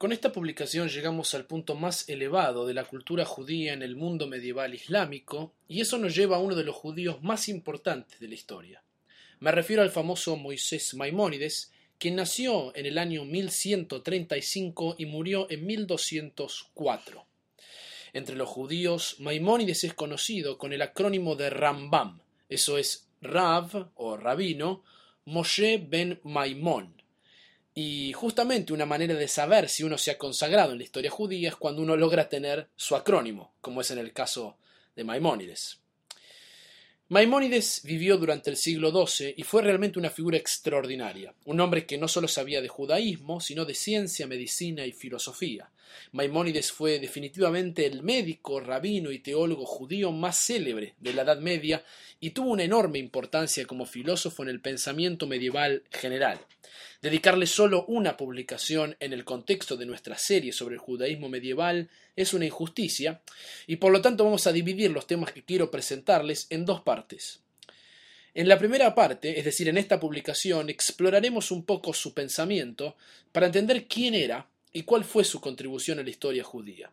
Con esta publicación llegamos al punto más elevado de la cultura judía en el mundo medieval islámico, y eso nos lleva a uno de los judíos más importantes de la historia. Me refiero al famoso Moisés Maimónides, quien nació en el año 1135 y murió en 1204. Entre los judíos, Maimónides es conocido con el acrónimo de Rambam, eso es Rav o Rabino, Moshe ben Maimón. Y justamente una manera de saber si uno se ha consagrado en la historia judía es cuando uno logra tener su acrónimo, como es en el caso de Maimónides. Maimónides vivió durante el siglo XII y fue realmente una figura extraordinaria, un hombre que no solo sabía de judaísmo, sino de ciencia, medicina y filosofía. Maimónides fue definitivamente el médico, rabino y teólogo judío más célebre de la Edad Media y tuvo una enorme importancia como filósofo en el pensamiento medieval general. Dedicarle solo una publicación en el contexto de nuestra serie sobre el judaísmo medieval es una injusticia, y por lo tanto vamos a dividir los temas que quiero presentarles en dos partes. En la primera parte, es decir, en esta publicación, exploraremos un poco su pensamiento para entender quién era y cuál fue su contribución a la historia judía.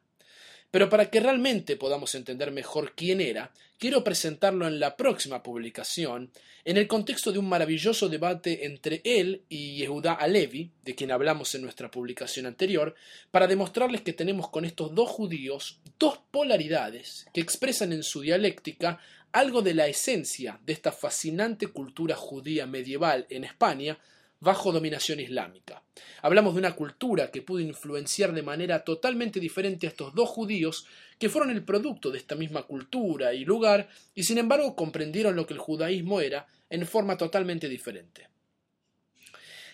Pero para que realmente podamos entender mejor quién era, quiero presentarlo en la próxima publicación, en el contexto de un maravilloso debate entre él y Yehuda Alevi, de quien hablamos en nuestra publicación anterior, para demostrarles que tenemos con estos dos judíos dos polaridades que expresan en su dialéctica algo de la esencia de esta fascinante cultura judía medieval en España, bajo dominación islámica. Hablamos de una cultura que pudo influenciar de manera totalmente diferente a estos dos judíos que fueron el producto de esta misma cultura y lugar y sin embargo comprendieron lo que el judaísmo era en forma totalmente diferente.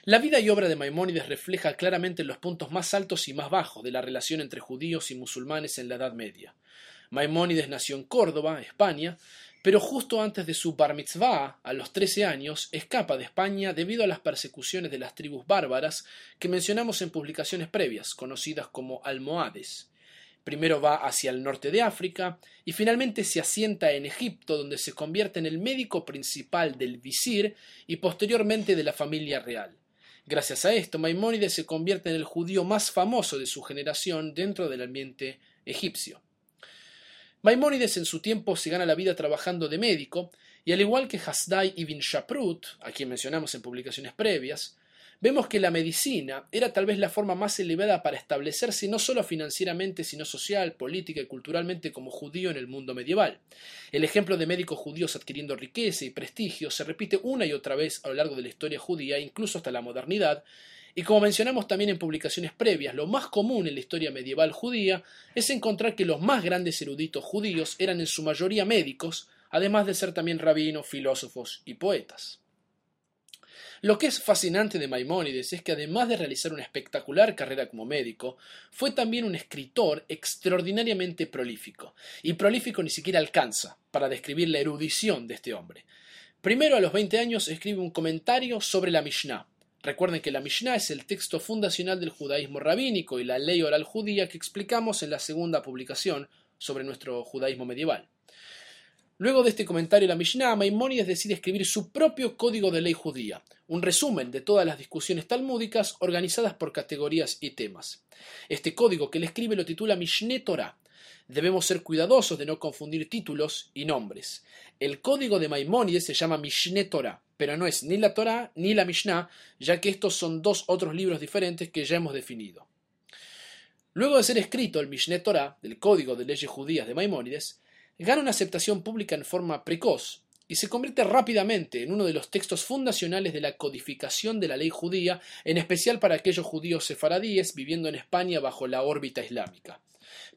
La vida y obra de Maimónides refleja claramente los puntos más altos y más bajos de la relación entre judíos y musulmanes en la Edad Media. Maimónides nació en Córdoba, España, pero justo antes de su bar mitzvah, a los 13 años, escapa de España debido a las persecuciones de las tribus bárbaras que mencionamos en publicaciones previas, conocidas como almohades. Primero va hacia el norte de África y finalmente se asienta en Egipto, donde se convierte en el médico principal del visir y posteriormente de la familia real. Gracias a esto, Maimónides se convierte en el judío más famoso de su generación dentro del ambiente egipcio. Maimónides en su tiempo se gana la vida trabajando de médico, y al igual que Hasdai ibn Shaprut, a quien mencionamos en publicaciones previas, vemos que la medicina era tal vez la forma más elevada para establecerse no solo financieramente, sino social, política y culturalmente como judío en el mundo medieval. El ejemplo de médicos judíos adquiriendo riqueza y prestigio se repite una y otra vez a lo largo de la historia judía, incluso hasta la modernidad, y como mencionamos también en publicaciones previas, lo más común en la historia medieval judía es encontrar que los más grandes eruditos judíos eran en su mayoría médicos, además de ser también rabinos, filósofos y poetas. Lo que es fascinante de Maimónides es que además de realizar una espectacular carrera como médico, fue también un escritor extraordinariamente prolífico, y prolífico ni siquiera alcanza para describir la erudición de este hombre. Primero, a los 20 años, escribe un comentario sobre la Mishnah, Recuerden que la Mishnah es el texto fundacional del judaísmo rabínico y la ley oral judía que explicamos en la segunda publicación sobre nuestro judaísmo medieval. Luego de este comentario de la Mishnah, Maimónides decide escribir su propio código de ley judía, un resumen de todas las discusiones talmúdicas organizadas por categorías y temas. Este código que él escribe lo titula Mishneh Torah. Debemos ser cuidadosos de no confundir títulos y nombres. El código de Maimónides se llama Mishneh Torah pero no es ni la Torá ni la Mishnah, ya que estos son dos otros libros diferentes que ya hemos definido. Luego de ser escrito el Mishneh Torah, del Código de Leyes Judías de Maimónides, gana una aceptación pública en forma precoz y se convierte rápidamente en uno de los textos fundacionales de la codificación de la ley judía, en especial para aquellos judíos sefaradíes viviendo en España bajo la órbita islámica.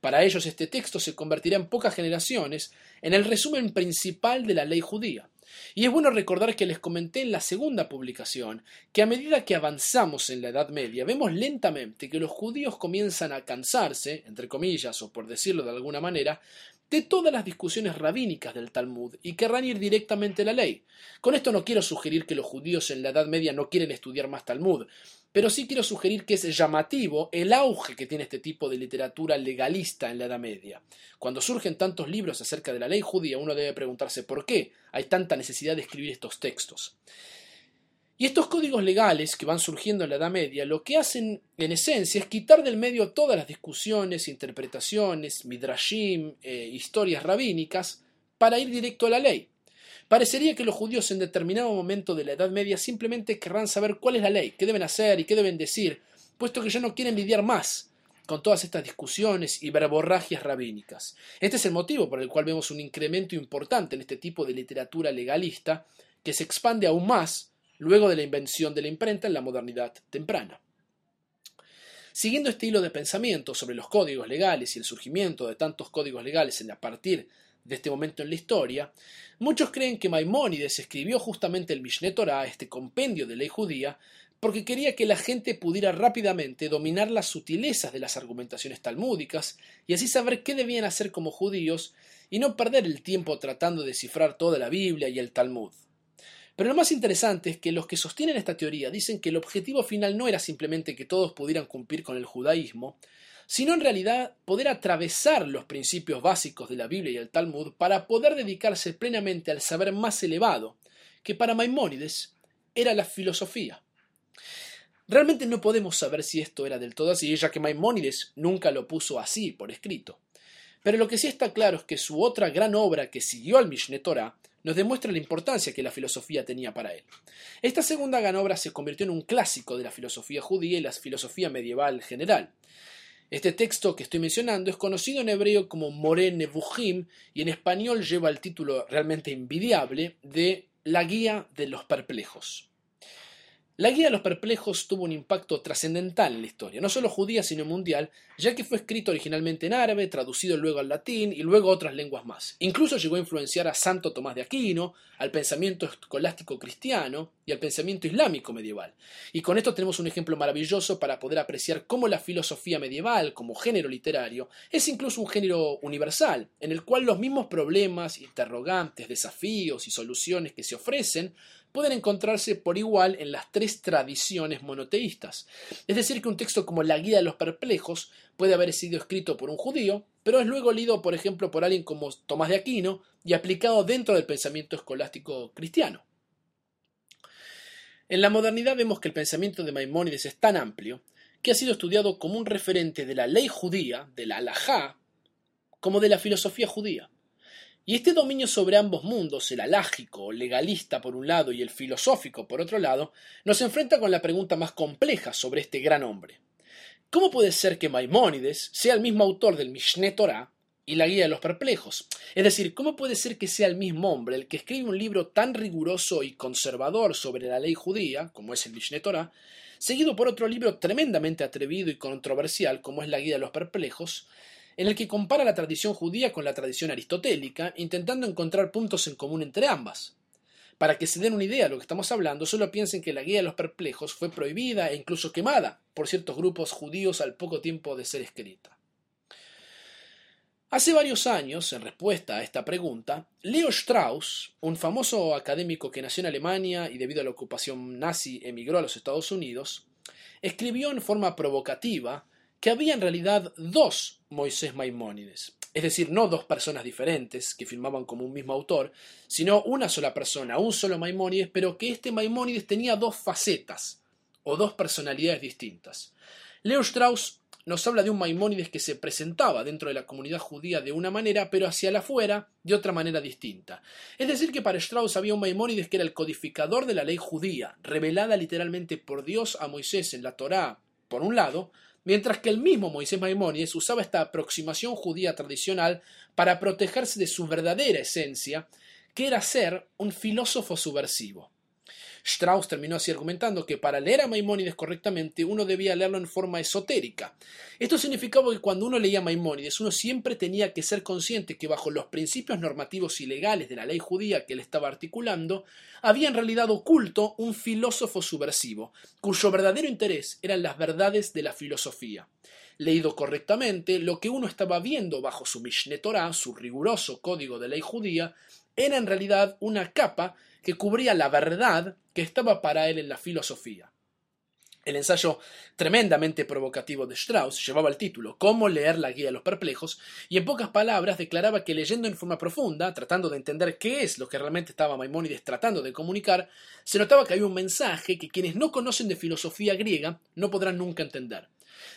Para ellos este texto se convertirá en pocas generaciones en el resumen principal de la ley judía, y es bueno recordar que les comenté en la segunda publicación que a medida que avanzamos en la Edad Media vemos lentamente que los judíos comienzan a cansarse, entre comillas, o por decirlo de alguna manera, de todas las discusiones rabínicas del Talmud y querrán ir directamente a la ley. Con esto no quiero sugerir que los judíos en la Edad Media no quieren estudiar más Talmud, pero sí quiero sugerir que es llamativo el auge que tiene este tipo de literatura legalista en la Edad Media. Cuando surgen tantos libros acerca de la ley judía, uno debe preguntarse por qué hay tanta necesidad de escribir estos textos. Y estos códigos legales que van surgiendo en la Edad Media lo que hacen en esencia es quitar del medio todas las discusiones, interpretaciones, midrashim, eh, historias rabínicas, para ir directo a la ley. Parecería que los judíos en determinado momento de la Edad Media simplemente querrán saber cuál es la ley, qué deben hacer y qué deben decir, puesto que ya no quieren lidiar más con todas estas discusiones y verborragias rabínicas. Este es el motivo por el cual vemos un incremento importante en este tipo de literatura legalista que se expande aún más luego de la invención de la imprenta en la modernidad temprana. Siguiendo este hilo de pensamiento sobre los códigos legales y el surgimiento de tantos códigos legales a partir de este momento en la historia, muchos creen que Maimónides escribió justamente el Mishneh Torah, este compendio de ley judía, porque quería que la gente pudiera rápidamente dominar las sutilezas de las argumentaciones talmúdicas y así saber qué debían hacer como judíos y no perder el tiempo tratando de descifrar toda la Biblia y el Talmud. Pero lo más interesante es que los que sostienen esta teoría dicen que el objetivo final no era simplemente que todos pudieran cumplir con el judaísmo, sino en realidad poder atravesar los principios básicos de la Biblia y el Talmud para poder dedicarse plenamente al saber más elevado, que para Maimónides era la filosofía. Realmente no podemos saber si esto era del todo así, ya que Maimónides nunca lo puso así por escrito. Pero lo que sí está claro es que su otra gran obra que siguió al Mishneh Torah nos demuestra la importancia que la filosofía tenía para él. Esta segunda gran obra se convirtió en un clásico de la filosofía judía y la filosofía medieval general. Este texto que estoy mencionando es conocido en hebreo como Moré Nevuchim y en español lleva el título realmente envidiable de La Guía de los Perplejos. La Guía de los Perplejos tuvo un impacto trascendental en la historia, no solo judía sino mundial, ya que fue escrito originalmente en árabe, traducido luego al latín y luego a otras lenguas más. Incluso llegó a influenciar a Santo Tomás de Aquino, al pensamiento escolástico cristiano y al pensamiento islámico medieval. Y con esto tenemos un ejemplo maravilloso para poder apreciar cómo la filosofía medieval, como género literario, es incluso un género universal, en el cual los mismos problemas, interrogantes, desafíos y soluciones que se ofrecen pueden encontrarse por igual en las tres tradiciones monoteístas. Es decir, que un texto como la Guía de los Perplejos puede haber sido escrito por un judío, pero es luego leído, por ejemplo, por alguien como Tomás de Aquino y aplicado dentro del pensamiento escolástico cristiano. En la modernidad vemos que el pensamiento de Maimónides es tan amplio que ha sido estudiado como un referente de la ley judía, de la halajá, como de la filosofía judía. Y este dominio sobre ambos mundos, el alágico, legalista por un lado y el filosófico por otro lado, nos enfrenta con la pregunta más compleja sobre este gran hombre. ¿Cómo puede ser que Maimónides sea el mismo autor del Mishneh Torah y la Guía de los Perplejos? Es decir, ¿cómo puede ser que sea el mismo hombre el que escribe un libro tan riguroso y conservador sobre la ley judía, como es el Mishneh Torah, seguido por otro libro tremendamente atrevido y controversial, como es la Guía de los Perplejos, en el que compara la tradición judía con la tradición aristotélica, intentando encontrar puntos en común entre ambas. Para que se den una idea de lo que estamos hablando, solo piensen que la Guía de los Perplejos fue prohibida e incluso quemada por ciertos grupos judíos al poco tiempo de ser escrita. Hace varios años, en respuesta a esta pregunta, Leo Strauss, un famoso académico que nació en Alemania y debido a la ocupación nazi emigró a los Estados Unidos, escribió en forma provocativa que había en realidad dos Moisés Maimónides, es decir, no dos personas diferentes que firmaban como un mismo autor, sino una sola persona, un solo Maimónides, pero que este Maimónides tenía dos facetas o dos personalidades distintas. Leo Strauss nos habla de un Maimónides que se presentaba dentro de la comunidad judía de una manera, pero hacia la afuera de otra manera distinta. Es decir, que para Strauss había un Maimónides que era el codificador de la ley judía, revelada literalmente por Dios a Moisés en la Torá, por un lado, mientras que el mismo Moisés Maimónides usaba esta aproximación judía tradicional para protegerse de su verdadera esencia, que era ser un filósofo subversivo. Strauss terminó así argumentando que para leer a Maimónides correctamente uno debía leerlo en forma esotérica. Esto significaba que cuando uno leía a Maimónides uno siempre tenía que ser consciente que bajo los principios normativos y legales de la ley judía que él estaba articulando, había en realidad oculto un filósofo subversivo, cuyo verdadero interés eran las verdades de la filosofía. Leído correctamente, lo que uno estaba viendo bajo su Mishneh Torah, su riguroso código de ley judía, era en realidad una capa que cubría la verdad que estaba para él en la filosofía. El ensayo tremendamente provocativo de Strauss llevaba el título Cómo leer la guía de los perplejos y en pocas palabras declaraba que leyendo en forma profunda, tratando de entender qué es lo que realmente estaba Maimónides tratando de comunicar, se notaba que había un mensaje que quienes no conocen de filosofía griega no podrán nunca entender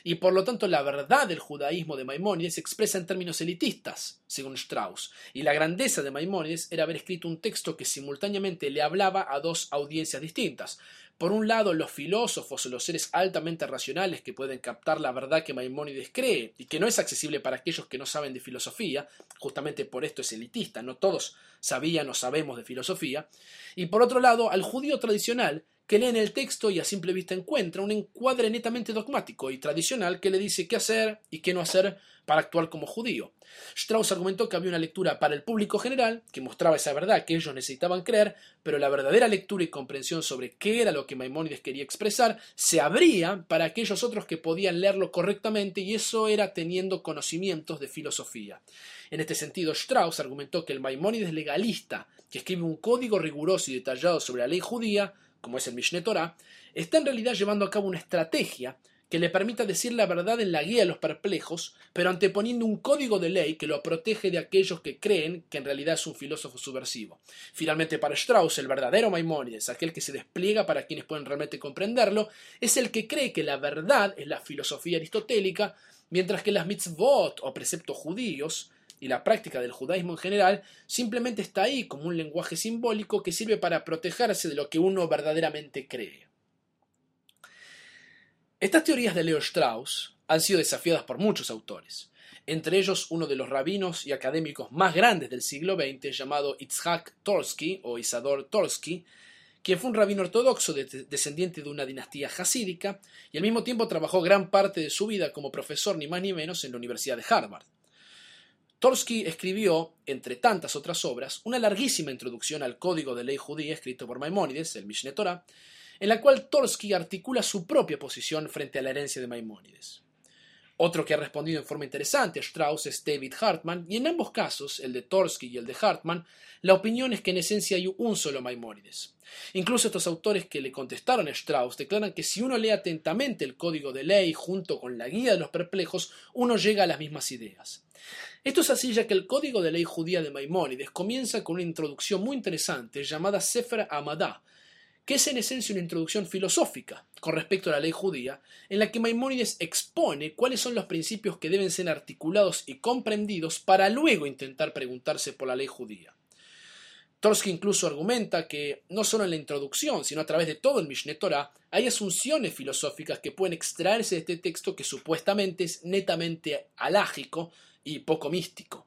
y por lo tanto la verdad del judaísmo de Maimónides se expresa en términos elitistas, según Strauss, y la grandeza de Maimónides era haber escrito un texto que simultáneamente le hablaba a dos audiencias distintas. Por un lado, los filósofos o los seres altamente racionales que pueden captar la verdad que Maimónides cree y que no es accesible para aquellos que no saben de filosofía, justamente por esto es elitista, no todos sabían o sabemos de filosofía, y por otro lado, al judío tradicional que lee en el texto y a simple vista encuentra un encuadre netamente dogmático y tradicional que le dice qué hacer y qué no hacer para actuar como judío. Strauss argumentó que había una lectura para el público general, que mostraba esa verdad que ellos necesitaban creer, pero la verdadera lectura y comprensión sobre qué era lo que Maimónides quería expresar se abría para aquellos otros que podían leerlo correctamente y eso era teniendo conocimientos de filosofía. En este sentido, Strauss argumentó que el Maimónides legalista, que escribe un código riguroso y detallado sobre la ley judía, como es el Mishneh Torah, está en realidad llevando a cabo una estrategia que le permita decir la verdad en la guía de los perplejos, pero anteponiendo un código de ley que lo protege de aquellos que creen que en realidad es un filósofo subversivo. Finalmente, para Strauss, el verdadero Maimónides, aquel que se despliega para quienes pueden realmente comprenderlo, es el que cree que la verdad es la filosofía aristotélica, mientras que las mitzvot o preceptos judíos y la práctica del judaísmo en general simplemente está ahí como un lenguaje simbólico que sirve para protegerse de lo que uno verdaderamente cree. Estas teorías de Leo Strauss han sido desafiadas por muchos autores, entre ellos uno de los rabinos y académicos más grandes del siglo XX llamado Itzhak Torsky o Isador Torsky, quien fue un rabino ortodoxo descendiente de una dinastía hasídica y al mismo tiempo trabajó gran parte de su vida como profesor ni más ni menos en la Universidad de Harvard. Torsky escribió, entre tantas otras obras, una larguísima introducción al código de ley judía escrito por Maimónides, el Mishneh Torah, en la cual Torsky articula su propia posición frente a la herencia de Maimónides. Otro que ha respondido en forma interesante a Strauss es David Hartman, y en ambos casos, el de Torsky y el de Hartman, la opinión es que en esencia hay un solo Maimónides. Incluso estos autores que le contestaron a Strauss declaran que si uno lee atentamente el código de ley junto con la guía de los perplejos, uno llega a las mismas ideas. Esto es así ya que el código de ley judía de Maimónides comienza con una introducción muy interesante llamada Sefer Amadá, que es en esencia una introducción filosófica con respecto a la ley judía, en la que Maimónides expone cuáles son los principios que deben ser articulados y comprendidos para luego intentar preguntarse por la ley judía. Torsky incluso argumenta que no solo en la introducción, sino a través de todo el Mishneh Torah, hay asunciones filosóficas que pueden extraerse de este texto que supuestamente es netamente alágico y poco místico.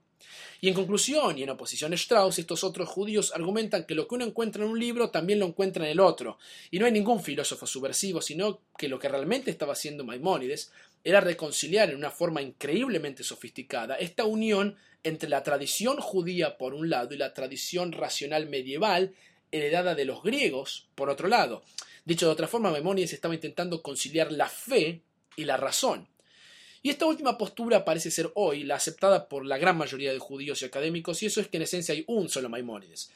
Y en conclusión, y en oposición a Strauss, estos otros judíos argumentan que lo que uno encuentra en un libro también lo encuentra en el otro, y no hay ningún filósofo subversivo, sino que lo que realmente estaba haciendo Maimónides era reconciliar en una forma increíblemente sofisticada esta unión entre la tradición judía por un lado y la tradición racional medieval heredada de los griegos por otro lado. Dicho de otra forma, Maimónides estaba intentando conciliar la fe y la razón. Y esta última postura parece ser hoy la aceptada por la gran mayoría de judíos y académicos, y eso es que en esencia hay un solo Maimónides.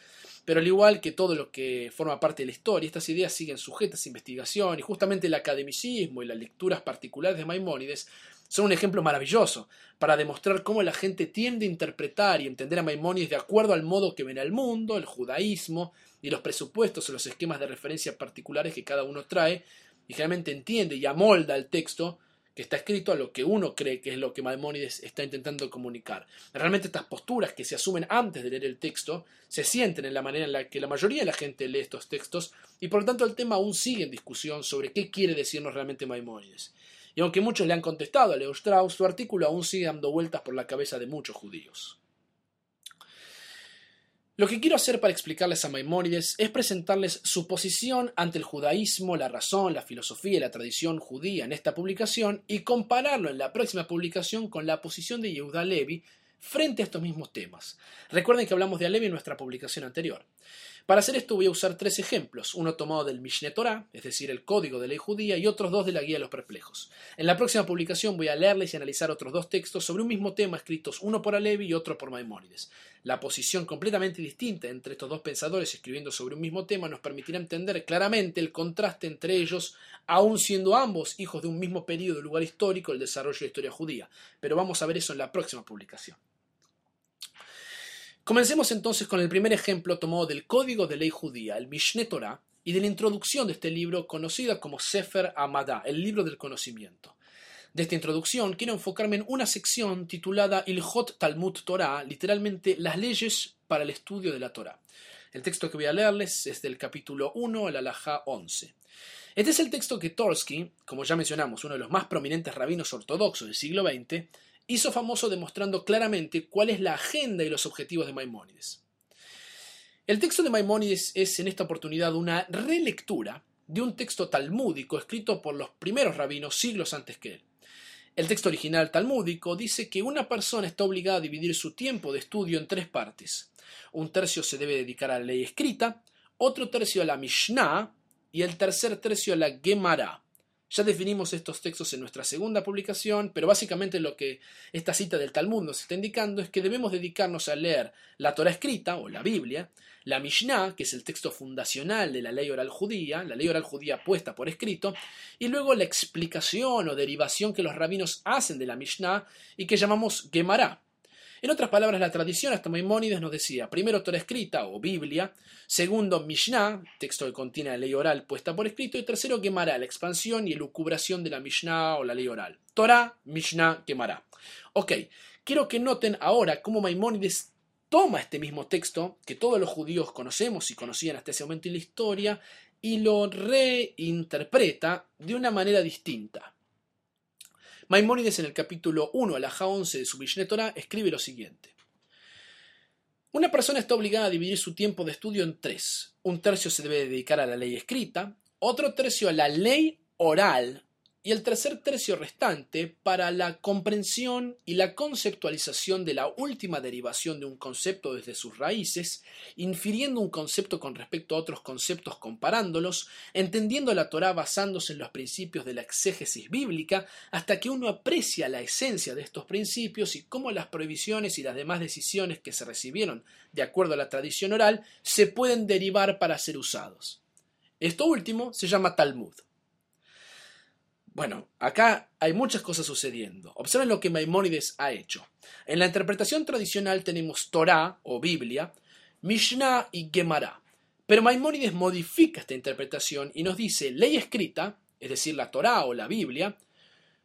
Pero al igual que todo lo que forma parte de la historia, estas ideas siguen sujetas a investigación, y justamente el academicismo y las lecturas particulares de Maimónides son un ejemplo maravilloso para demostrar cómo la gente tiende a interpretar y entender a Maimónides de acuerdo al modo que ven el mundo, el judaísmo y los presupuestos o los esquemas de referencia particulares que cada uno trae, y realmente entiende y amolda el texto que está escrito a lo que uno cree que es lo que Maimónides está intentando comunicar. Realmente estas posturas que se asumen antes de leer el texto se sienten en la manera en la que la mayoría de la gente lee estos textos y por lo tanto el tema aún sigue en discusión sobre qué quiere decirnos realmente Maimónides. Y aunque muchos le han contestado a Leo Strauss, su artículo aún sigue dando vueltas por la cabeza de muchos judíos. Lo que quiero hacer para explicarles a Maimónides es presentarles su posición ante el judaísmo, la razón, la filosofía y la tradición judía en esta publicación y compararlo en la próxima publicación con la posición de Yehuda Levi frente a estos mismos temas. Recuerden que hablamos de Alevi en nuestra publicación anterior. Para hacer esto voy a usar tres ejemplos, uno tomado del Mishneh Torah, es decir, el código de ley judía, y otros dos de la Guía de los Perplejos. En la próxima publicación voy a leerles y analizar otros dos textos sobre un mismo tema escritos uno por Alevi y otro por Maimónides. La posición completamente distinta entre estos dos pensadores escribiendo sobre un mismo tema nos permitirá entender claramente el contraste entre ellos, aun siendo ambos hijos de un mismo periodo y lugar histórico del desarrollo de la historia judía. Pero vamos a ver eso en la próxima publicación. Comencemos entonces con el primer ejemplo tomado del Código de Ley Judía, el Mishneh Torah, y de la introducción de este libro conocida como Sefer Amadá, el libro del conocimiento. De esta introducción quiero enfocarme en una sección titulada Ilhot Talmud Torah, literalmente las leyes para el estudio de la Torah. El texto que voy a leerles es del capítulo 1 al alajá 11. Este es el texto que Torsky, como ya mencionamos, uno de los más prominentes rabinos ortodoxos del siglo XX, hizo famoso demostrando claramente cuál es la agenda y los objetivos de Maimónides. El texto de Maimónides es en esta oportunidad una relectura de un texto talmúdico escrito por los primeros rabinos siglos antes que él. El texto original talmúdico dice que una persona está obligada a dividir su tiempo de estudio en tres partes. Un tercio se debe dedicar a la ley escrita, otro tercio a la Mishnah y el tercer tercio a la Gemara. Ya definimos estos textos en nuestra segunda publicación, pero básicamente lo que esta cita del Talmud nos está indicando es que debemos dedicarnos a leer la Torah escrita o la Biblia, la Mishnah, que es el texto fundacional de la ley oral judía, la ley oral judía puesta por escrito, y luego la explicación o derivación que los rabinos hacen de la Mishnah y que llamamos Gemara, en otras palabras, la tradición hasta Maimónides nos decía, primero Torah escrita o Biblia, segundo Mishnah, texto que contiene la ley oral puesta por escrito, y tercero Gemara, la expansión y elucubración de la Mishnah o la ley oral. Torah, Mishnah, Gemara. Ok, quiero que noten ahora cómo Maimónides toma este mismo texto que todos los judíos conocemos y conocían hasta ese momento en la historia y lo reinterpreta de una manera distinta. Maimónides en el capítulo 1, alajá 11 de su Mishneh Torah, escribe lo siguiente. Una persona está obligada a dividir su tiempo de estudio en tres. Un tercio se debe dedicar a la ley escrita, otro tercio a la ley oral y el tercer tercio restante para la comprensión y la conceptualización de la última derivación de un concepto desde sus raíces, infiriendo un concepto con respecto a otros conceptos comparándolos, entendiendo la Torá basándose en los principios de la exégesis bíblica, hasta que uno aprecia la esencia de estos principios y cómo las prohibiciones y las demás decisiones que se recibieron de acuerdo a la tradición oral se pueden derivar para ser usados. Esto último se llama Talmud. Bueno, acá hay muchas cosas sucediendo. Observen lo que Maimónides ha hecho. En la interpretación tradicional tenemos Torah o Biblia, Mishnah y Gemara. Pero Maimónides modifica esta interpretación y nos dice ley escrita, es decir, la Torah o la Biblia,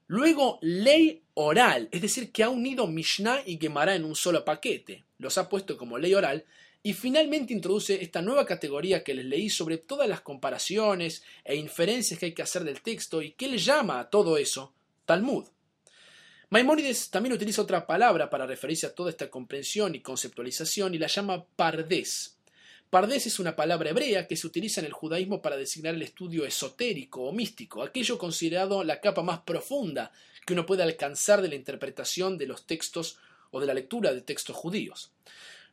luego ley oral, es decir, que ha unido Mishnah y Gemara en un solo paquete, los ha puesto como ley oral, y finalmente introduce esta nueva categoría que les leí sobre todas las comparaciones e inferencias que hay que hacer del texto y que le llama a todo eso Talmud. Maimónides también utiliza otra palabra para referirse a toda esta comprensión y conceptualización y la llama pardés. Pardés es una palabra hebrea que se utiliza en el judaísmo para designar el estudio esotérico o místico, aquello considerado la capa más profunda que uno puede alcanzar de la interpretación de los textos o de la lectura de textos judíos.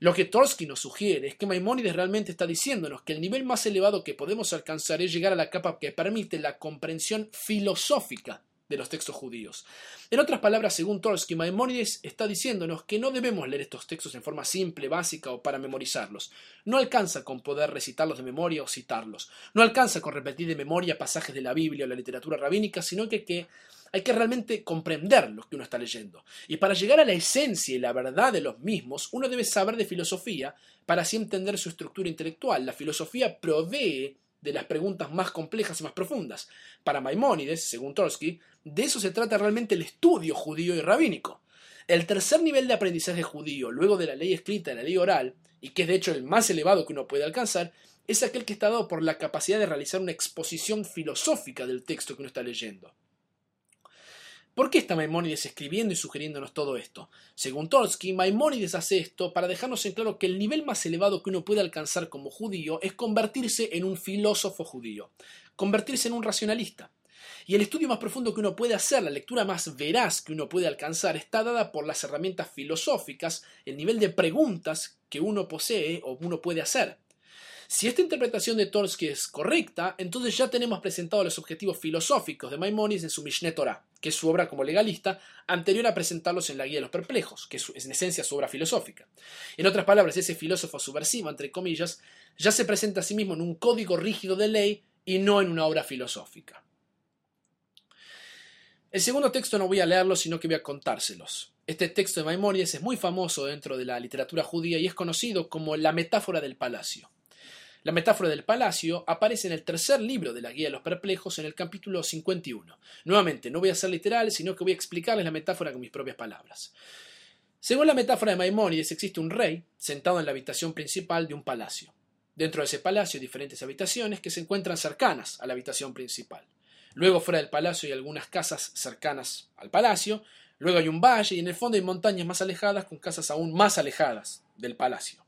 Lo que Torsky nos sugiere es que Maimónides realmente está diciéndonos que el nivel más elevado que podemos alcanzar es llegar a la capa que permite la comprensión filosófica de los textos judíos. En otras palabras, según Torsky, Maimónides está diciéndonos que no debemos leer estos textos en forma simple, básica o para memorizarlos. No alcanza con poder recitarlos de memoria o citarlos. No alcanza con repetir de memoria pasajes de la Biblia o la literatura rabínica, sino que, que hay que realmente comprender lo que uno está leyendo. Y para llegar a la esencia y la verdad de los mismos, uno debe saber de filosofía para así entender su estructura intelectual. La filosofía provee de las preguntas más complejas y más profundas. Para Maimónides, según Trotsky, de eso se trata realmente el estudio judío y rabínico. El tercer nivel de aprendizaje judío, luego de la ley escrita y la ley oral, y que es de hecho el más elevado que uno puede alcanzar, es aquel que está dado por la capacidad de realizar una exposición filosófica del texto que uno está leyendo. ¿Por qué está Maimónides escribiendo y sugiriéndonos todo esto? Según Tolsky, Maimónides hace esto para dejarnos en claro que el nivel más elevado que uno puede alcanzar como judío es convertirse en un filósofo judío, convertirse en un racionalista. Y el estudio más profundo que uno puede hacer, la lectura más veraz que uno puede alcanzar, está dada por las herramientas filosóficas, el nivel de preguntas que uno posee o uno puede hacer. Si esta interpretación de Torsky es correcta, entonces ya tenemos presentados los objetivos filosóficos de Maimonides en su Mishneh Torah, que es su obra como legalista, anterior a presentarlos en la Guía de los Perplejos, que es en esencia su obra filosófica. En otras palabras, ese filósofo subversivo, entre comillas, ya se presenta a sí mismo en un código rígido de ley y no en una obra filosófica. El segundo texto no voy a leerlo, sino que voy a contárselos. Este texto de Maimonides es muy famoso dentro de la literatura judía y es conocido como la metáfora del palacio. La metáfora del palacio aparece en el tercer libro de la Guía de los Perplejos en el capítulo 51. Nuevamente, no voy a ser literal, sino que voy a explicarles la metáfora con mis propias palabras. Según la metáfora de Maimónides, existe un rey sentado en la habitación principal de un palacio. Dentro de ese palacio hay diferentes habitaciones que se encuentran cercanas a la habitación principal. Luego fuera del palacio hay algunas casas cercanas al palacio, luego hay un valle y en el fondo hay montañas más alejadas con casas aún más alejadas del palacio.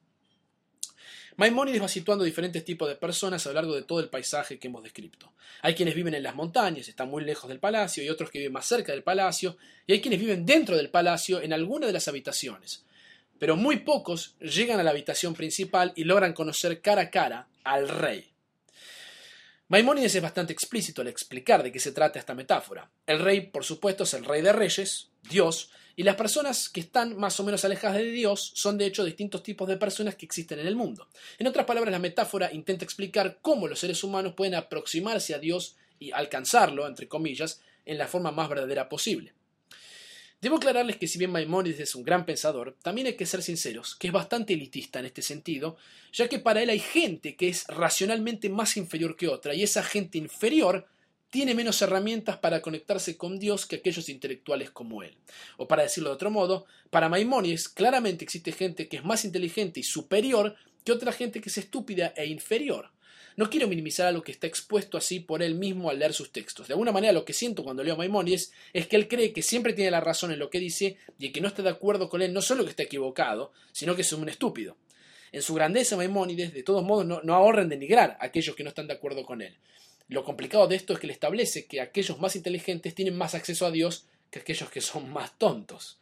Maimónides va situando diferentes tipos de personas a lo largo de todo el paisaje que hemos descrito. Hay quienes viven en las montañas, están muy lejos del palacio, y otros que viven más cerca del palacio, y hay quienes viven dentro del palacio en alguna de las habitaciones. Pero muy pocos llegan a la habitación principal y logran conocer cara a cara al rey. Maimónides es bastante explícito al explicar de qué se trata esta metáfora. El rey, por supuesto, es el rey de reyes, Dios, y las personas que están más o menos alejadas de Dios son de hecho distintos tipos de personas que existen en el mundo. En otras palabras, la metáfora intenta explicar cómo los seres humanos pueden aproximarse a Dios y alcanzarlo, entre comillas, en la forma más verdadera posible. Debo aclararles que si bien Maimónides es un gran pensador, también hay que ser sinceros, que es bastante elitista en este sentido, ya que para él hay gente que es racionalmente más inferior que otra, y esa gente inferior tiene menos herramientas para conectarse con Dios que aquellos intelectuales como él. O para decirlo de otro modo, para Maimónides claramente existe gente que es más inteligente y superior que otra gente que es estúpida e inferior. No quiero minimizar a lo que está expuesto así por él mismo al leer sus textos. De alguna manera lo que siento cuando leo a Maimónides es que él cree que siempre tiene la razón en lo que dice y que no está de acuerdo con él no solo que está equivocado, sino que es un estúpido. En su grandeza Maimónides, de todos modos, no, no ahorren denigrar a aquellos que no están de acuerdo con él. Lo complicado de esto es que le establece que aquellos más inteligentes tienen más acceso a Dios que aquellos que son más tontos.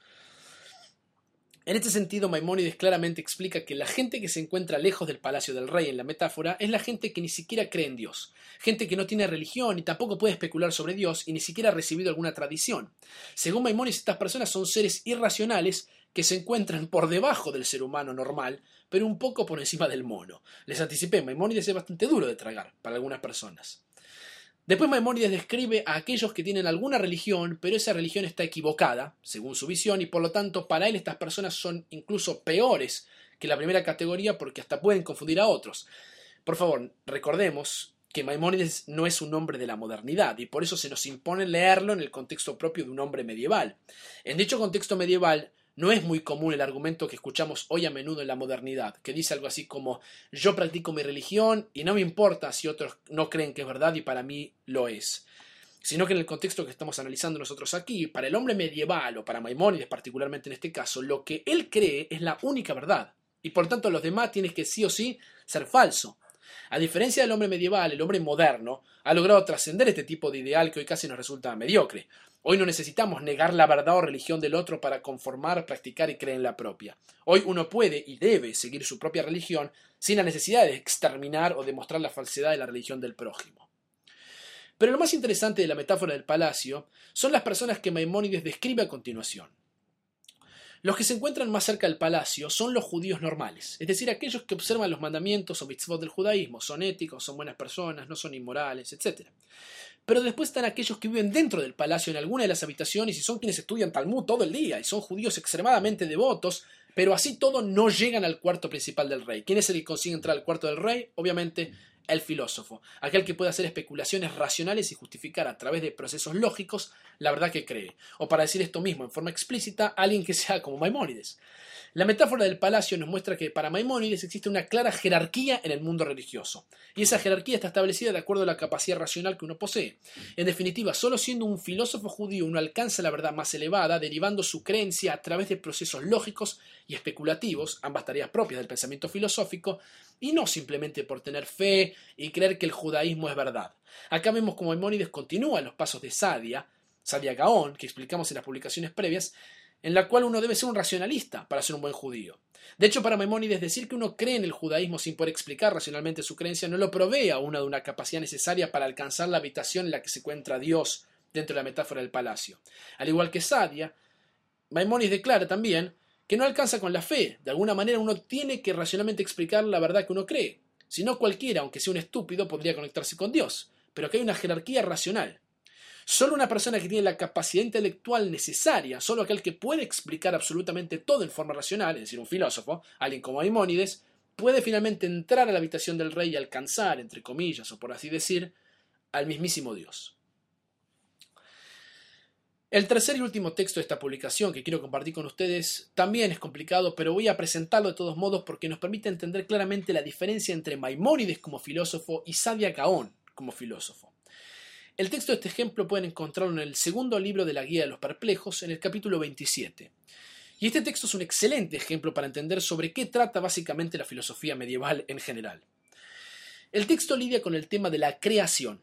En este sentido, Maimónides claramente explica que la gente que se encuentra lejos del palacio del rey en la metáfora es la gente que ni siquiera cree en Dios, gente que no tiene religión y tampoco puede especular sobre Dios y ni siquiera ha recibido alguna tradición. Según Maimónides, estas personas son seres irracionales que se encuentran por debajo del ser humano normal, pero un poco por encima del mono. Les anticipé, Maimónides es bastante duro de tragar para algunas personas. Después Maimónides describe a aquellos que tienen alguna religión, pero esa religión está equivocada, según su visión, y por lo tanto para él estas personas son incluso peores que la primera categoría porque hasta pueden confundir a otros. Por favor, recordemos que Maimónides no es un hombre de la modernidad y por eso se nos impone leerlo en el contexto propio de un hombre medieval. En dicho contexto medieval, no es muy común el argumento que escuchamos hoy a menudo en la modernidad, que dice algo así como yo practico mi religión y no me importa si otros no creen que es verdad y para mí lo es. Sino que en el contexto que estamos analizando nosotros aquí, para el hombre medieval o para Maimónides particularmente en este caso, lo que él cree es la única verdad. Y por tanto los demás tienen que sí o sí ser falso. A diferencia del hombre medieval, el hombre moderno ha logrado trascender este tipo de ideal que hoy casi nos resulta mediocre. Hoy no necesitamos negar la verdad o religión del otro para conformar, practicar y creer en la propia. Hoy uno puede y debe seguir su propia religión sin la necesidad de exterminar o demostrar la falsedad de la religión del prójimo. Pero lo más interesante de la metáfora del palacio son las personas que Maimónides describe a continuación. Los que se encuentran más cerca del palacio son los judíos normales, es decir, aquellos que observan los mandamientos o mitzvot del judaísmo, son éticos, son buenas personas, no son inmorales, etc. Pero después están aquellos que viven dentro del palacio en alguna de las habitaciones y son quienes estudian Talmud todo el día y son judíos extremadamente devotos, pero así todo no llegan al cuarto principal del rey. ¿Quién es el que consigue entrar al cuarto del rey? Obviamente el filósofo, aquel que puede hacer especulaciones racionales y justificar a través de procesos lógicos la verdad que cree. O para decir esto mismo en forma explícita, alguien que sea como Maimónides. La metáfora del palacio nos muestra que para Maimónides existe una clara jerarquía en el mundo religioso, y esa jerarquía está establecida de acuerdo a la capacidad racional que uno posee. En definitiva, solo siendo un filósofo judío uno alcanza la verdad más elevada, derivando su creencia a través de procesos lógicos y especulativos, ambas tareas propias del pensamiento filosófico, y no simplemente por tener fe y creer que el judaísmo es verdad. Acá vemos como Maimónides continúa los pasos de Sadia, Sadia Gaón, que explicamos en las publicaciones previas, en la cual uno debe ser un racionalista para ser un buen judío. De hecho, para Maimónides, decir que uno cree en el judaísmo sin poder explicar racionalmente su creencia no lo provee a uno de una capacidad necesaria para alcanzar la habitación en la que se encuentra Dios dentro de la metáfora del palacio. Al igual que Sadia, Maimónides declara también que no alcanza con la fe. De alguna manera uno tiene que racionalmente explicar la verdad que uno cree. Si no cualquiera, aunque sea un estúpido, podría conectarse con Dios. Pero que hay una jerarquía racional. Solo una persona que tiene la capacidad intelectual necesaria, solo aquel que puede explicar absolutamente todo en forma racional, es decir, un filósofo, alguien como Maimónides, puede finalmente entrar a la habitación del rey y alcanzar, entre comillas, o por así decir, al mismísimo Dios. El tercer y último texto de esta publicación que quiero compartir con ustedes también es complicado, pero voy a presentarlo de todos modos porque nos permite entender claramente la diferencia entre Maimónides como filósofo y Sadia Gaón como filósofo. El texto de este ejemplo pueden encontrarlo en el segundo libro de la Guía de los Perplejos, en el capítulo 27. Y este texto es un excelente ejemplo para entender sobre qué trata básicamente la filosofía medieval en general. El texto lidia con el tema de la creación.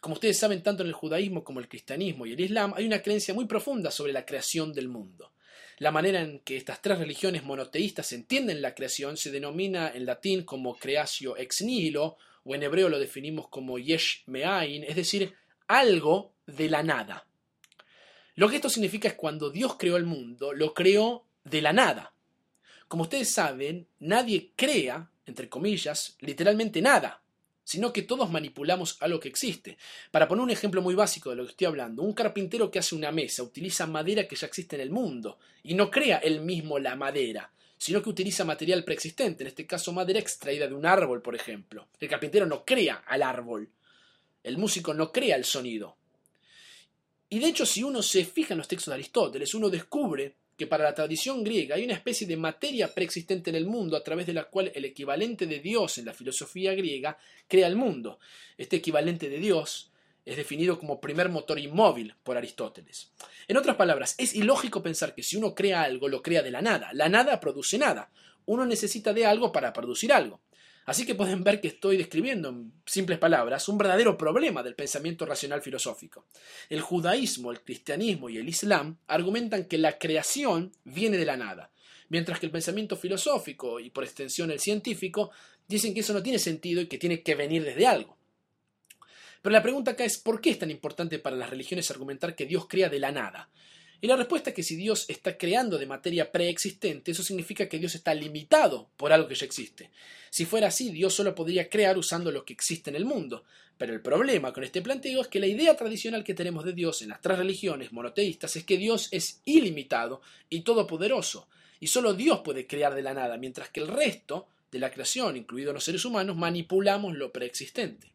Como ustedes saben, tanto en el judaísmo como el cristianismo y el islam hay una creencia muy profunda sobre la creación del mundo. La manera en que estas tres religiones monoteístas entienden la creación se denomina en latín como creatio ex nihilo, o en hebreo lo definimos como yesh me'ain, es decir, algo de la nada. Lo que esto significa es cuando Dios creó el mundo, lo creó de la nada. Como ustedes saben, nadie crea, entre comillas, literalmente nada, sino que todos manipulamos algo que existe. Para poner un ejemplo muy básico de lo que estoy hablando, un carpintero que hace una mesa utiliza madera que ya existe en el mundo y no crea él mismo la madera, sino que utiliza material preexistente, en este caso madera extraída de un árbol, por ejemplo. El carpintero no crea al árbol, el músico no crea el sonido. Y de hecho, si uno se fija en los textos de Aristóteles, uno descubre que para la tradición griega hay una especie de materia preexistente en el mundo a través de la cual el equivalente de Dios en la filosofía griega crea el mundo. Este equivalente de Dios es definido como primer motor inmóvil por Aristóteles. En otras palabras, es ilógico pensar que si uno crea algo, lo crea de la nada. La nada produce nada. Uno necesita de algo para producir algo. Así que pueden ver que estoy describiendo en simples palabras un verdadero problema del pensamiento racional filosófico. El judaísmo, el cristianismo y el islam argumentan que la creación viene de la nada, mientras que el pensamiento filosófico y por extensión el científico dicen que eso no tiene sentido y que tiene que venir desde algo. Pero la pregunta acá es ¿por qué es tan importante para las religiones argumentar que Dios crea de la nada? Y la respuesta es que si Dios está creando de materia preexistente, eso significa que Dios está limitado por algo que ya existe. Si fuera así, Dios solo podría crear usando lo que existe en el mundo. Pero el problema con este planteo es que la idea tradicional que tenemos de Dios en las tres religiones monoteístas es que Dios es ilimitado y todopoderoso, y solo Dios puede crear de la nada, mientras que el resto de la creación, incluidos los seres humanos, manipulamos lo preexistente.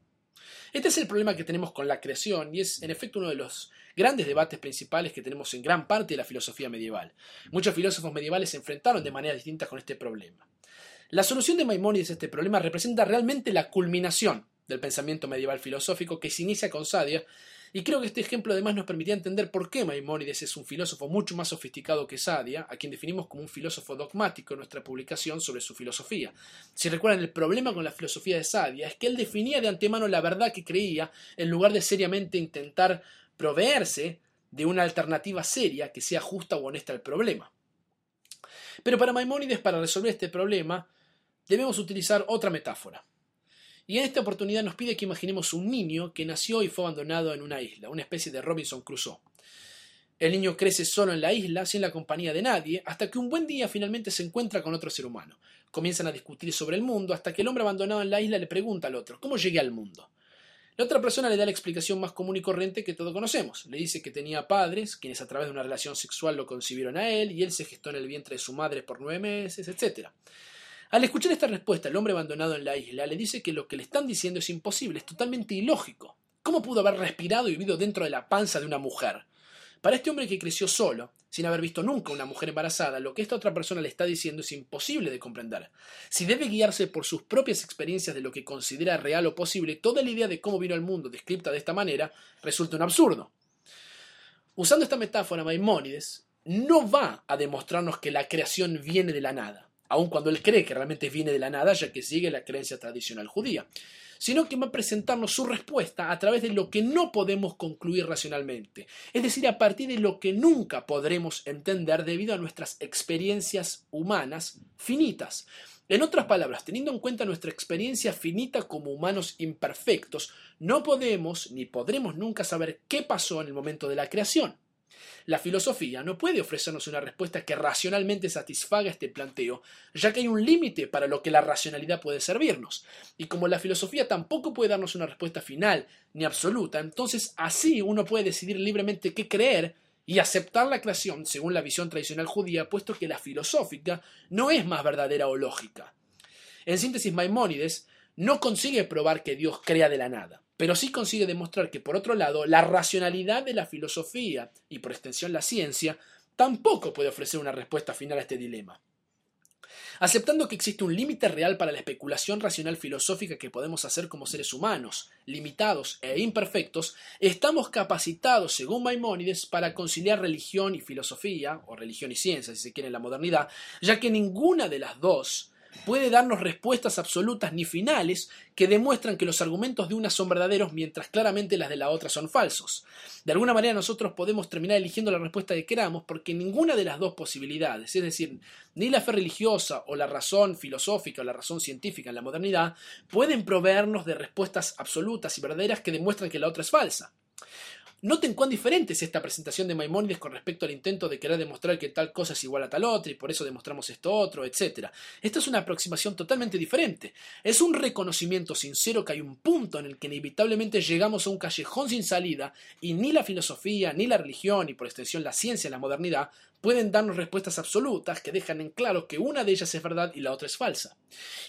Este es el problema que tenemos con la creación y es en efecto uno de los grandes debates principales que tenemos en gran parte de la filosofía medieval. Muchos filósofos medievales se enfrentaron de manera distinta con este problema. La solución de Maimónides a este problema representa realmente la culminación del pensamiento medieval filosófico que se inicia con Sadia y creo que este ejemplo además nos permitía entender por qué Maimónides es un filósofo mucho más sofisticado que Sadia, a quien definimos como un filósofo dogmático en nuestra publicación sobre su filosofía. Si recuerdan, el problema con la filosofía de Sadia es que él definía de antemano la verdad que creía en lugar de seriamente intentar proveerse de una alternativa seria que sea justa o honesta al problema. Pero para Maimónides, para resolver este problema, debemos utilizar otra metáfora. Y en esta oportunidad nos pide que imaginemos un niño que nació y fue abandonado en una isla, una especie de Robinson Crusoe. El niño crece solo en la isla, sin la compañía de nadie, hasta que un buen día finalmente se encuentra con otro ser humano. Comienzan a discutir sobre el mundo, hasta que el hombre abandonado en la isla le pregunta al otro, ¿cómo llegué al mundo? La otra persona le da la explicación más común y corriente que todos conocemos. Le dice que tenía padres, quienes a través de una relación sexual lo concibieron a él, y él se gestó en el vientre de su madre por nueve meses, etc. Al escuchar esta respuesta, el hombre abandonado en la isla le dice que lo que le están diciendo es imposible, es totalmente ilógico. ¿Cómo pudo haber respirado y vivido dentro de la panza de una mujer? Para este hombre que creció solo, sin haber visto nunca una mujer embarazada, lo que esta otra persona le está diciendo es imposible de comprender. Si debe guiarse por sus propias experiencias de lo que considera real o posible, toda la idea de cómo vino al mundo descripta de esta manera resulta un absurdo. Usando esta metáfora, Maimónides no va a demostrarnos que la creación viene de la nada. Aun cuando él cree que realmente viene de la nada, ya que sigue la creencia tradicional judía, sino que va a presentarnos su respuesta a través de lo que no podemos concluir racionalmente, es decir, a partir de lo que nunca podremos entender debido a nuestras experiencias humanas finitas. En otras palabras, teniendo en cuenta nuestra experiencia finita como humanos imperfectos, no podemos ni podremos nunca saber qué pasó en el momento de la creación. La filosofía no puede ofrecernos una respuesta que racionalmente satisfaga este planteo, ya que hay un límite para lo que la racionalidad puede servirnos. Y como la filosofía tampoco puede darnos una respuesta final ni absoluta, entonces así uno puede decidir libremente qué creer y aceptar la creación según la visión tradicional judía, puesto que la filosófica no es más verdadera o lógica. En síntesis, Maimónides no consigue probar que Dios crea de la nada pero sí consigue demostrar que, por otro lado, la racionalidad de la filosofía y, por extensión, la ciencia, tampoco puede ofrecer una respuesta final a este dilema. Aceptando que existe un límite real para la especulación racional filosófica que podemos hacer como seres humanos, limitados e imperfectos, estamos capacitados, según Maimónides, para conciliar religión y filosofía, o religión y ciencia, si se quiere en la modernidad, ya que ninguna de las dos puede darnos respuestas absolutas ni finales que demuestran que los argumentos de una son verdaderos mientras claramente las de la otra son falsos. De alguna manera nosotros podemos terminar eligiendo la respuesta que queramos porque ninguna de las dos posibilidades, es decir, ni la fe religiosa o la razón filosófica o la razón científica en la modernidad, pueden proveernos de respuestas absolutas y verdaderas que demuestran que la otra es falsa. Noten cuán diferente es esta presentación de Maimónides con respecto al intento de querer demostrar que tal cosa es igual a tal otra y por eso demostramos esto otro, etc. Esta es una aproximación totalmente diferente. Es un reconocimiento sincero que hay un punto en el que inevitablemente llegamos a un callejón sin salida y ni la filosofía, ni la religión, ni por extensión la ciencia en la modernidad pueden darnos respuestas absolutas que dejan en claro que una de ellas es verdad y la otra es falsa.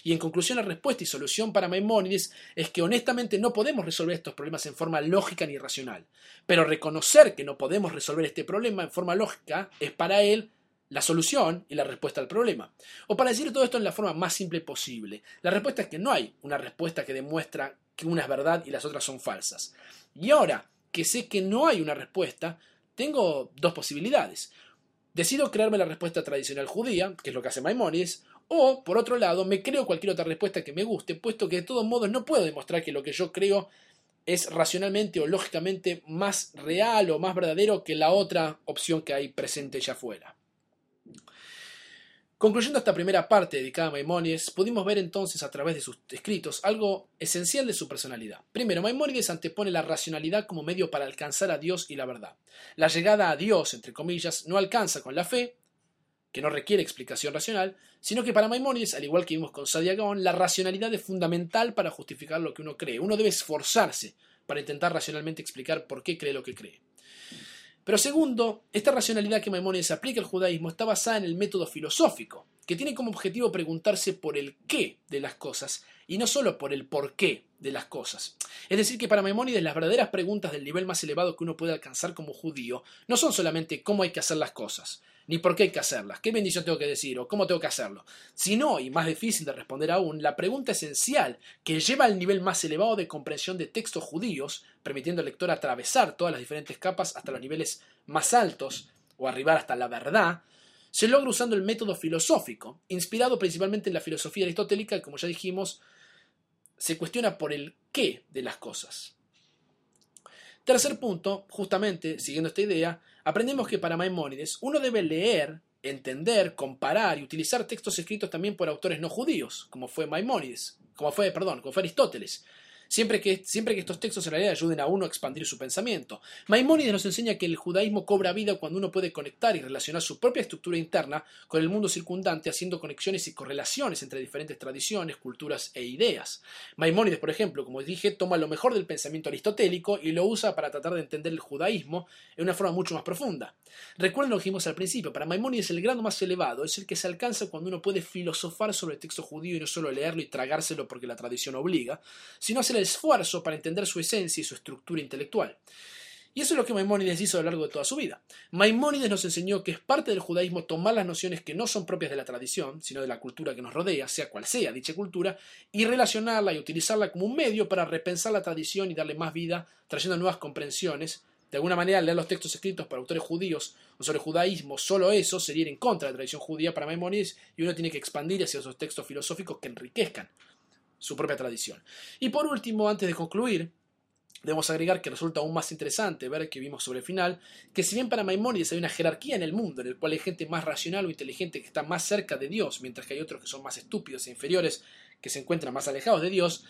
Y en conclusión, la respuesta y solución para Maimónides es que honestamente no podemos resolver estos problemas en forma lógica ni racional. Pero reconocer que no podemos resolver este problema en forma lógica es para él la solución y la respuesta al problema. O para decir todo esto en la forma más simple posible, la respuesta es que no hay una respuesta que demuestra que una es verdad y las otras son falsas. Y ahora que sé que no hay una respuesta, tengo dos posibilidades. Decido crearme la respuesta tradicional judía, que es lo que hace Maimonides, o, por otro lado, me creo cualquier otra respuesta que me guste, puesto que de todos modos no puedo demostrar que lo que yo creo es racionalmente o lógicamente más real o más verdadero que la otra opción que hay presente ya fuera. Concluyendo esta primera parte dedicada a Maimónides, pudimos ver entonces a través de sus escritos algo esencial de su personalidad. Primero, Maimónides antepone la racionalidad como medio para alcanzar a Dios y la verdad. La llegada a Dios, entre comillas, no alcanza con la fe, que no requiere explicación racional, sino que para Maimónides, al igual que vimos con Sadia Gaon, la racionalidad es fundamental para justificar lo que uno cree. Uno debe esforzarse para intentar racionalmente explicar por qué cree lo que cree. Pero segundo, esta racionalidad que Maimónides aplica al judaísmo está basada en el método filosófico, que tiene como objetivo preguntarse por el qué de las cosas y no solo por el por qué de las cosas. Es decir, que para Maimónides las verdaderas preguntas del nivel más elevado que uno puede alcanzar como judío no son solamente cómo hay que hacer las cosas, ni por qué hay que hacerlas, qué bendición tengo que decir o cómo tengo que hacerlo, sino, y más difícil de responder aún, la pregunta esencial que lleva al nivel más elevado de comprensión de textos judíos, permitiendo al lector atravesar todas las diferentes capas hasta los niveles más altos o arribar hasta la verdad, se logra usando el método filosófico, inspirado principalmente en la filosofía aristotélica, como ya dijimos, se cuestiona por el qué de las cosas. Tercer punto, justamente siguiendo esta idea, aprendemos que para Maimónides uno debe leer, entender, comparar y utilizar textos escritos también por autores no judíos, como fue Maimónides, como fue, perdón, como fue Aristóteles, siempre que, siempre que estos textos en realidad ayuden a uno a expandir su pensamiento. Maimónides nos enseña que el judaísmo cobra vida cuando uno puede conectar y relacionar su propia estructura interna con el mundo circundante, haciendo conexiones y correlaciones entre diferentes tradiciones, culturas e ideas. Maimónides, por ejemplo, como dije, toma lo mejor del pensamiento aristotélico y lo usa para tratar de entender el judaísmo en una forma mucho más profunda. Recuerden lo que dijimos al principio, para Maimónides el grado más elevado es el que se alcanza cuando uno puede filosofar sobre el texto judío y no solo leerlo y tragárselo porque la tradición obliga, sino hacer esfuerzo para entender su esencia y su estructura intelectual. Y eso es lo que Maimónides hizo a lo largo de toda su vida. Maimónides nos enseñó que es parte del judaísmo tomar las nociones que no son propias de la tradición, sino de la cultura que nos rodea, sea cual sea dicha cultura, y relacionarla y utilizarla como un medio para repensar la tradición y darle más vida, trayendo nuevas comprensiones De alguna manera, leer los textos escritos por autores judíos o sobre judaísmo, solo eso sería ir en contra de la tradición judía para Maimónides y uno tiene que expandir hacia esos textos filosóficos que enriquezcan su propia tradición. Y por último, antes de concluir, Debemos agregar que resulta aún más interesante ver que vimos sobre el final, que si bien para Maimónides hay una jerarquía en el mundo en el cual hay gente más racional o inteligente que está más cerca de Dios, mientras que hay otros que son más estúpidos e inferiores que se encuentran más alejados de Dios,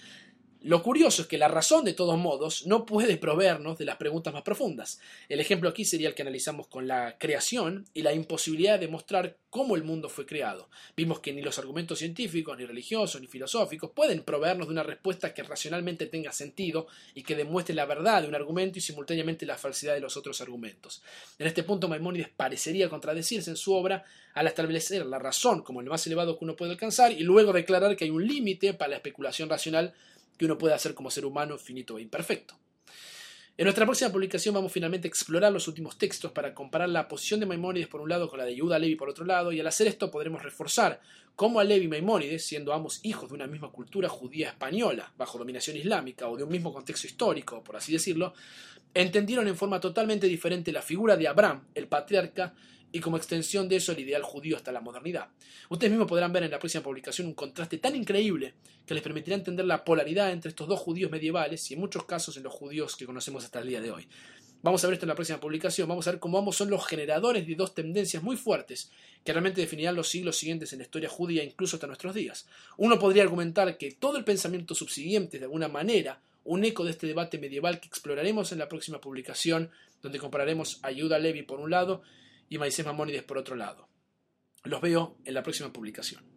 lo curioso es que la razón, de todos modos, no puede proveernos de las preguntas más profundas. El ejemplo aquí sería el que analizamos con la creación y la imposibilidad de mostrar cómo el mundo fue creado. Vimos que ni los argumentos científicos, ni religiosos, ni filosóficos pueden proveernos de una respuesta que racionalmente tenga sentido y que demuestre la verdad de un argumento y simultáneamente la falsedad de los otros argumentos. En este punto Maimónides parecería contradecirse en su obra al establecer la razón como el más elevado que uno puede alcanzar y luego declarar que hay un límite para la especulación racional que uno puede hacer como ser humano finito e imperfecto. En nuestra próxima publicación vamos finalmente a explorar los últimos textos para comparar la posición de Maimónides por un lado con la de Yehuda Levi por otro lado, y al hacer esto podremos reforzar cómo a Levi y Maimónides, siendo ambos hijos de una misma cultura judía española, bajo dominación islámica o de un mismo contexto histórico, por así decirlo, entendieron en forma totalmente diferente la figura de Abraham, el patriarca, y como extensión de eso el ideal judío hasta la modernidad. Ustedes mismos podrán ver en la próxima publicación un contraste tan increíble que les permitirá entender la polaridad entre estos dos judíos medievales y en muchos casos en los judíos que conocemos hasta el día de hoy. Vamos a ver esto en la próxima publicación, vamos a ver cómo ambos son los generadores de dos tendencias muy fuertes que realmente definirán los siglos siguientes en la historia judía incluso hasta nuestros días. Uno podría argumentar que todo el pensamiento subsiguiente de alguna manera un eco de este debate medieval que exploraremos en la próxima publicación, donde compararemos a Levi por un lado y Maíces Mamónides por otro lado. Los veo en la próxima publicación.